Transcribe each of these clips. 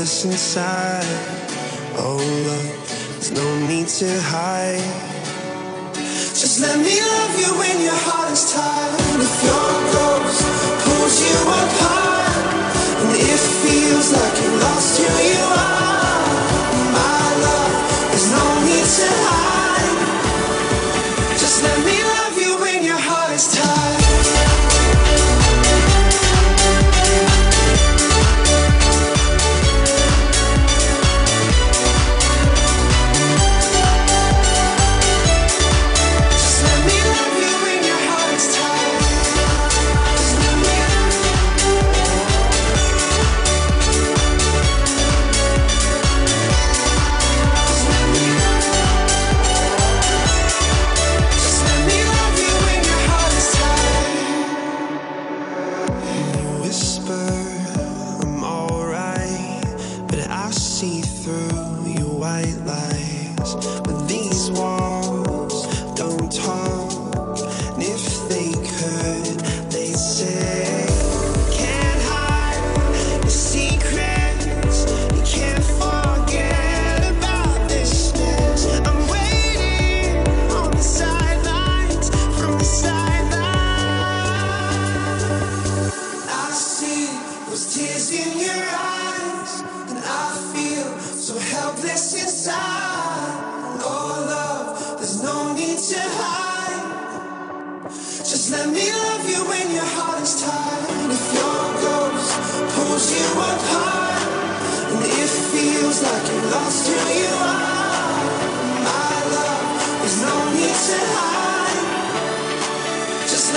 reckless inside. Oh, love, there's no need to hide. Just let me love you when your heart is tired. If your ghost pulls you apart, and it feels like you lost who you are.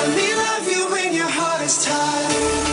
Let me love you when your heart is tired.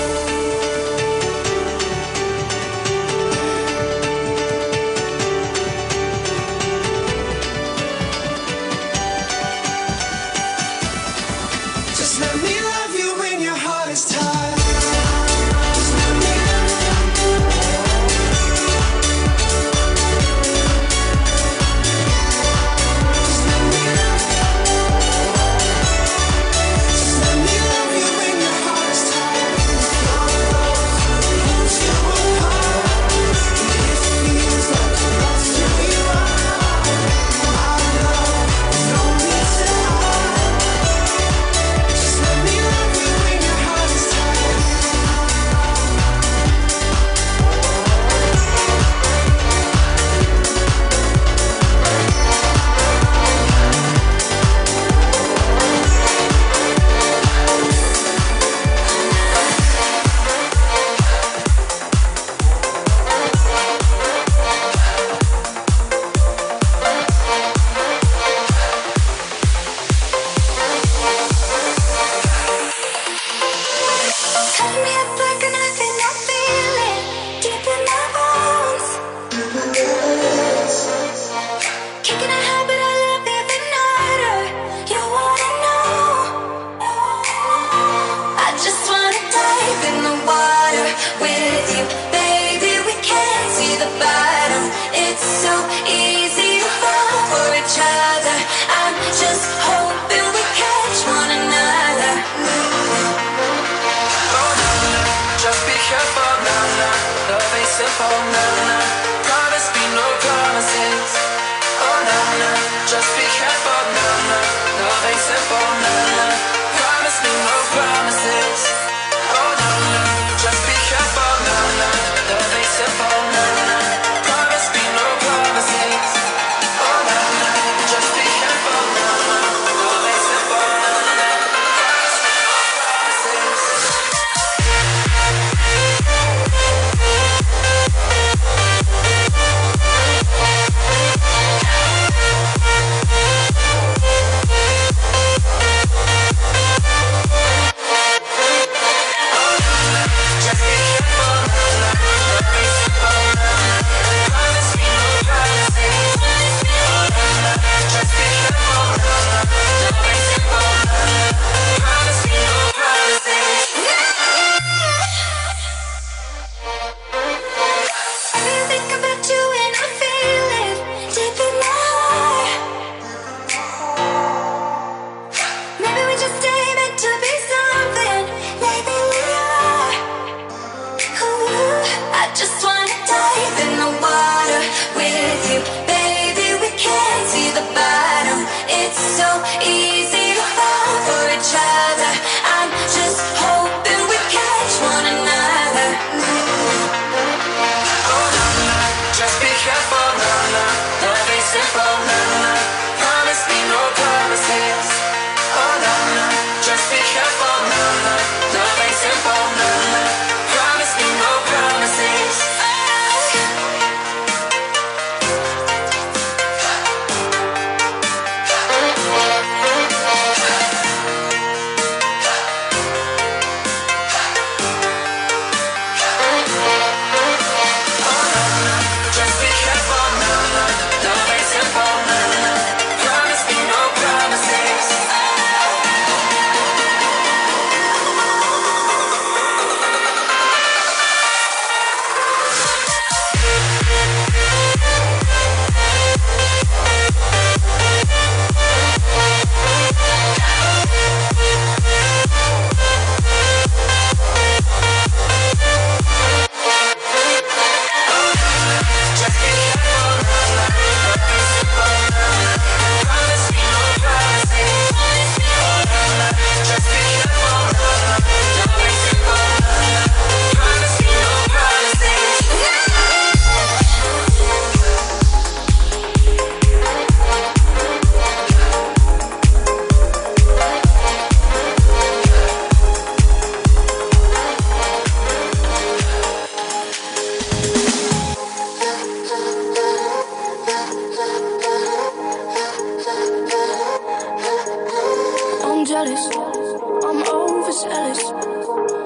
Lord.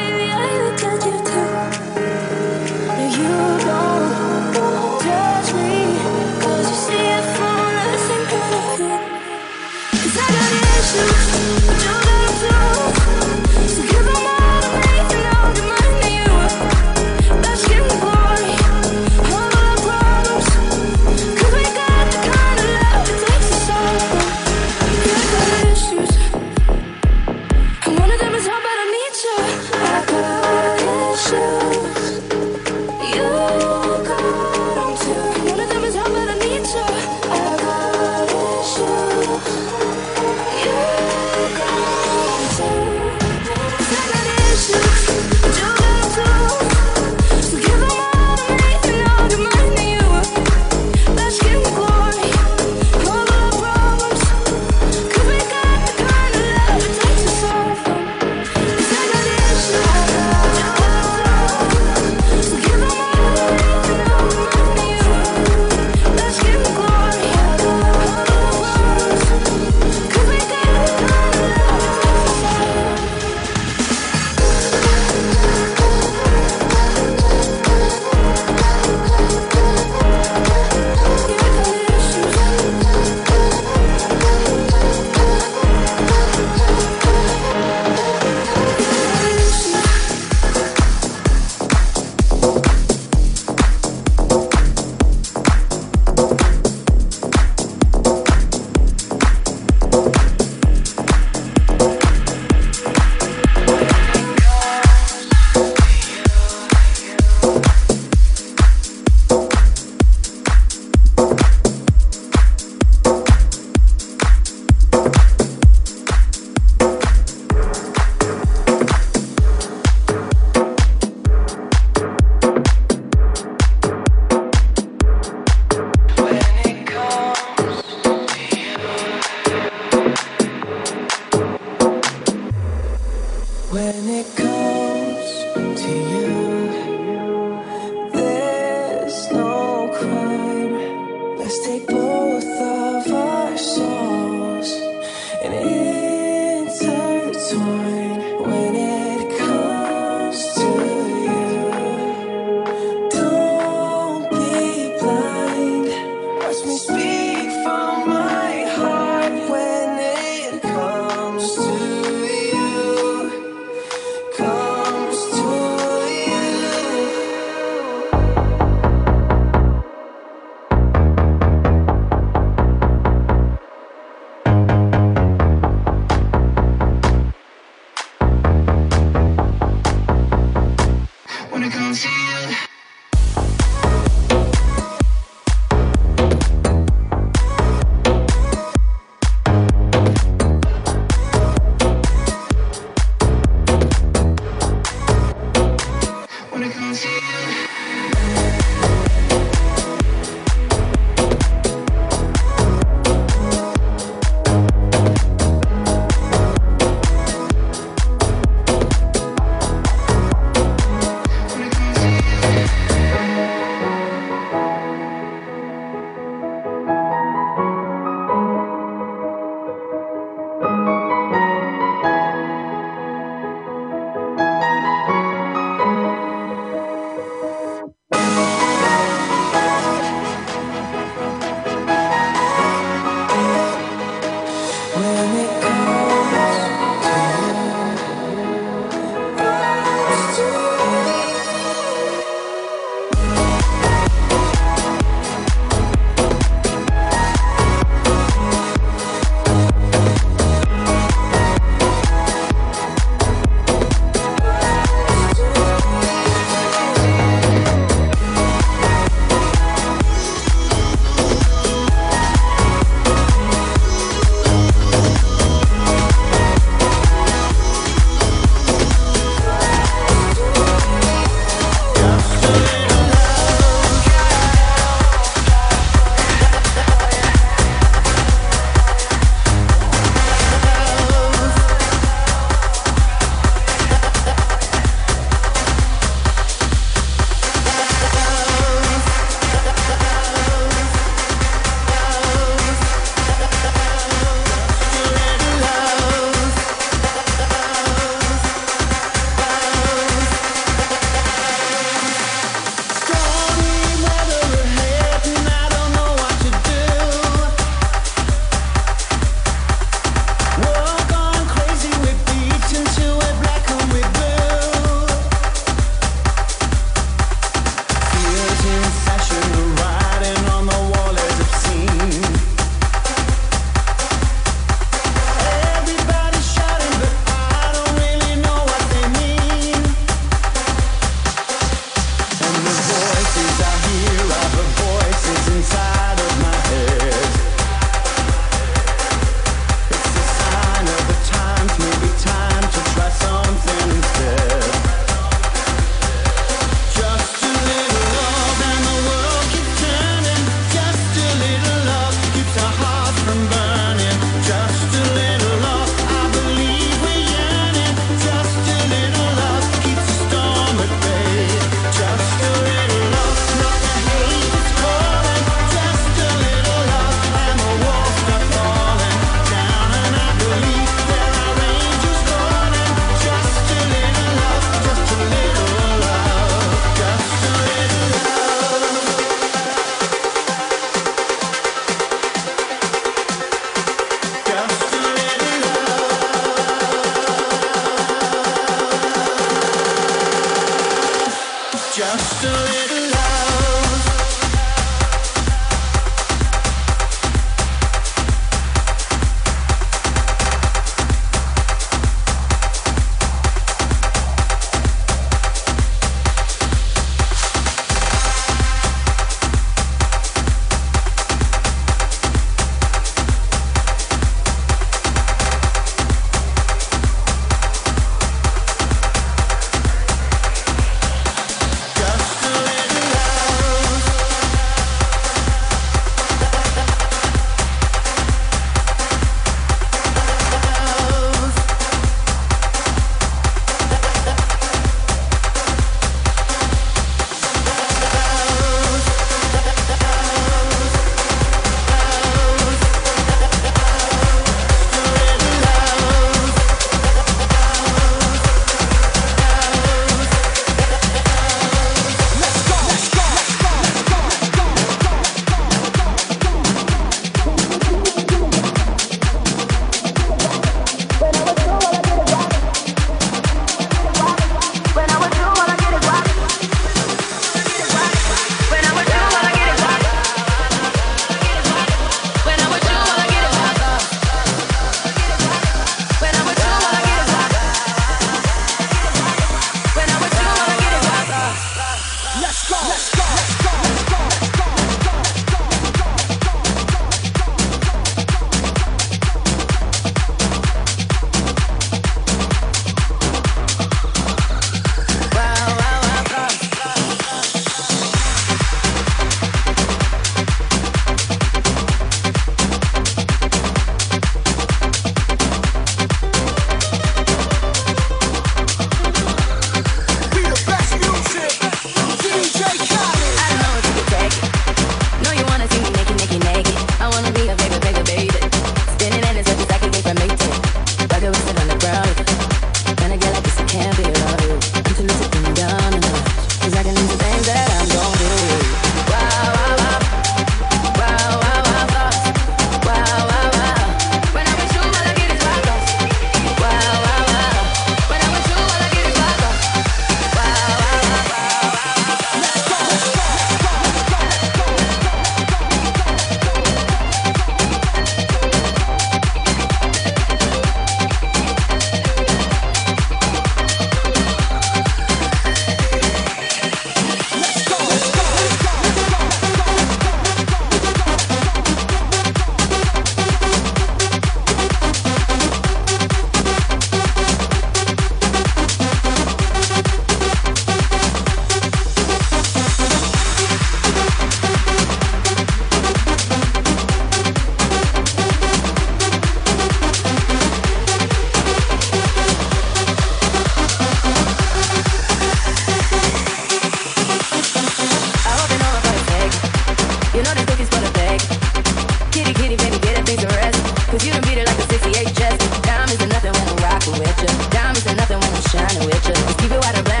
original. Keep out of around.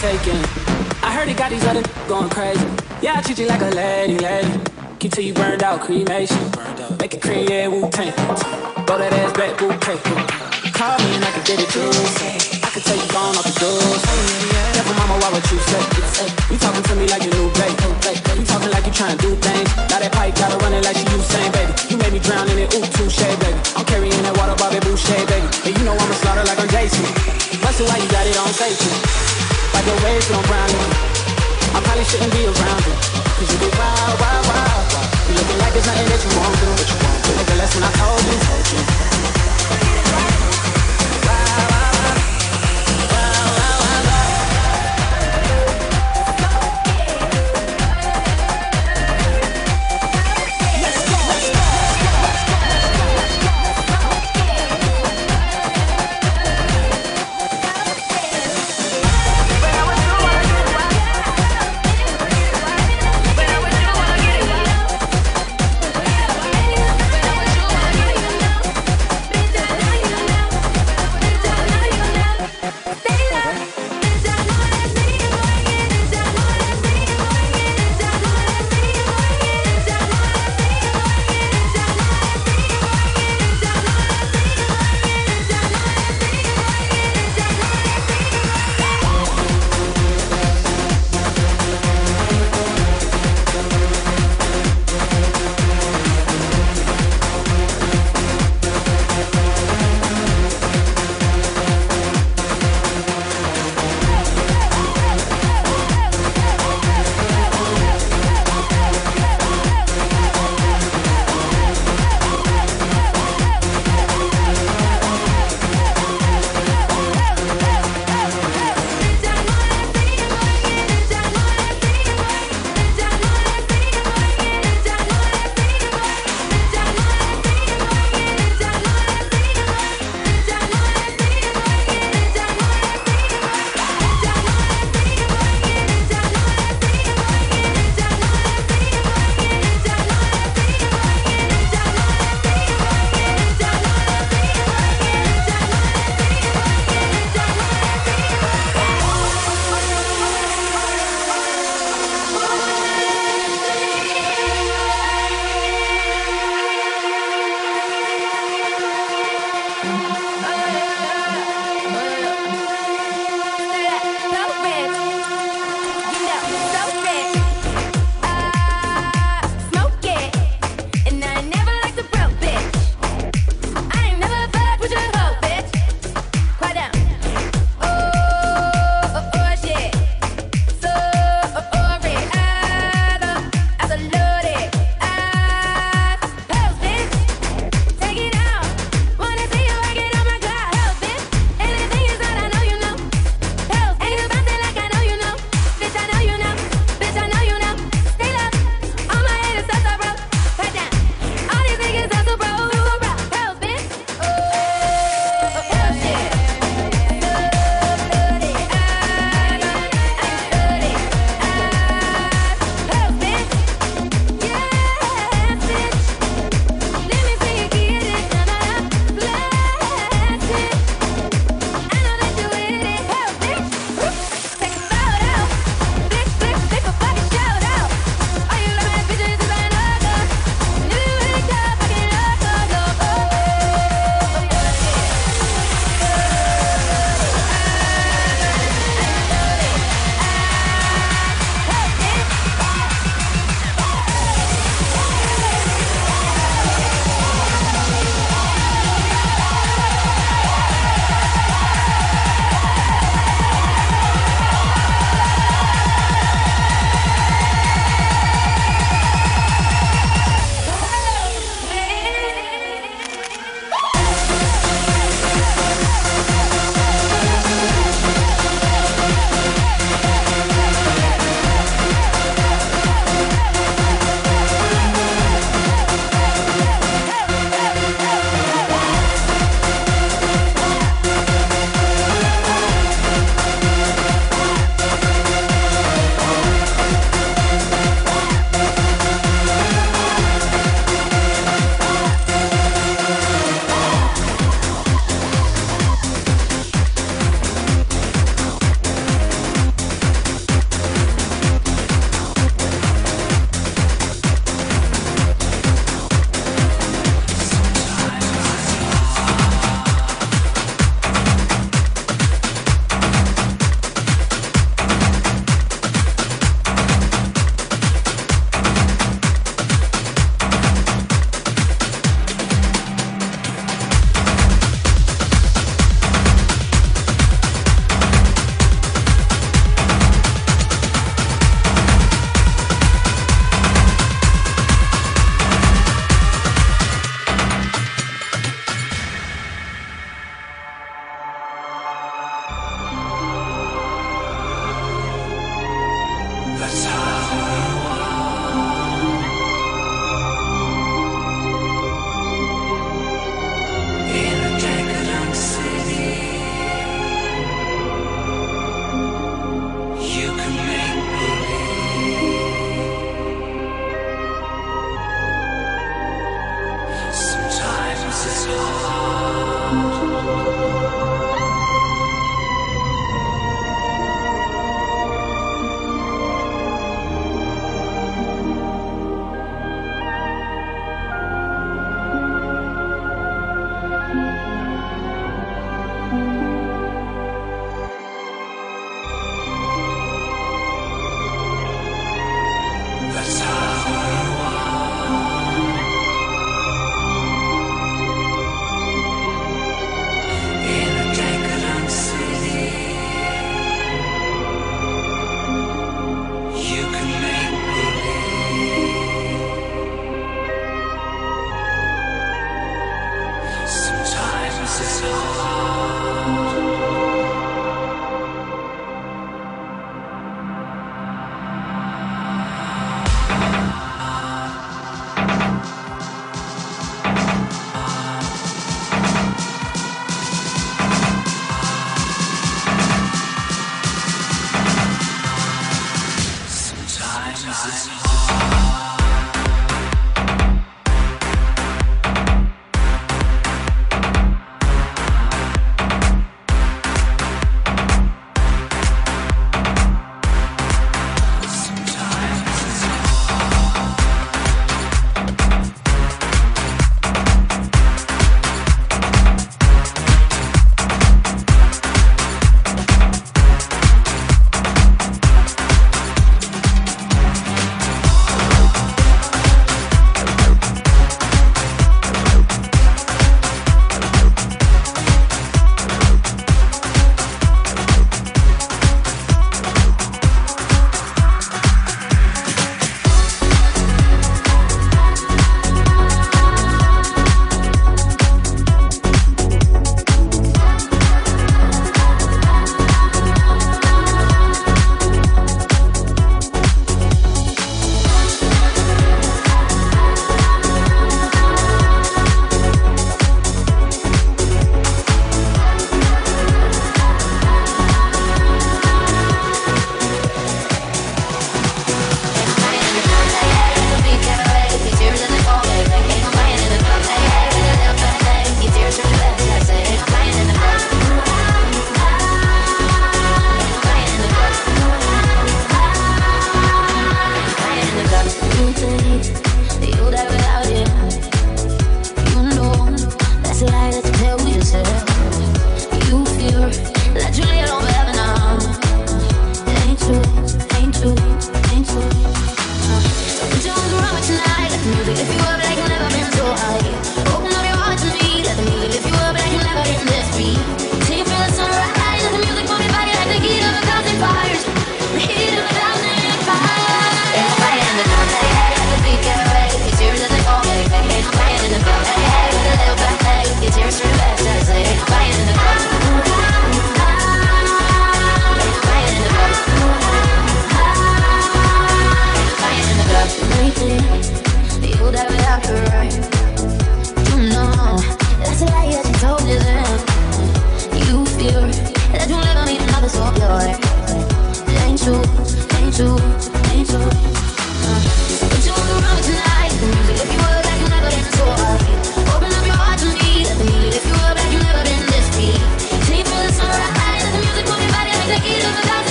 taking. I heard he got these other going crazy. Yeah, I treat you like a lady, lady. Keep till you burned out, cremation. Make it cream, yeah, Wu Tang. Throw that ass back, Wu Tang. Call me and I can get it too. I can tell you gone off the doors. Never mama, why would you say? You talking to me like you new babe. You talking like you trying to do things. Now that pipe gotta run it like she Usain, baby. You made me drown in it, ooh, touche, baby. I'm carrying that water, Bobby Boucher, baby. And you know I'ma slaughter like I'm Jason. Busted why you got it on safety. Like the waves don't brown you I probably shouldn't be around you. Cause you do wild, wild, wild, wild. Looking like there's nothing that you won't do Nigga, that's when I told you.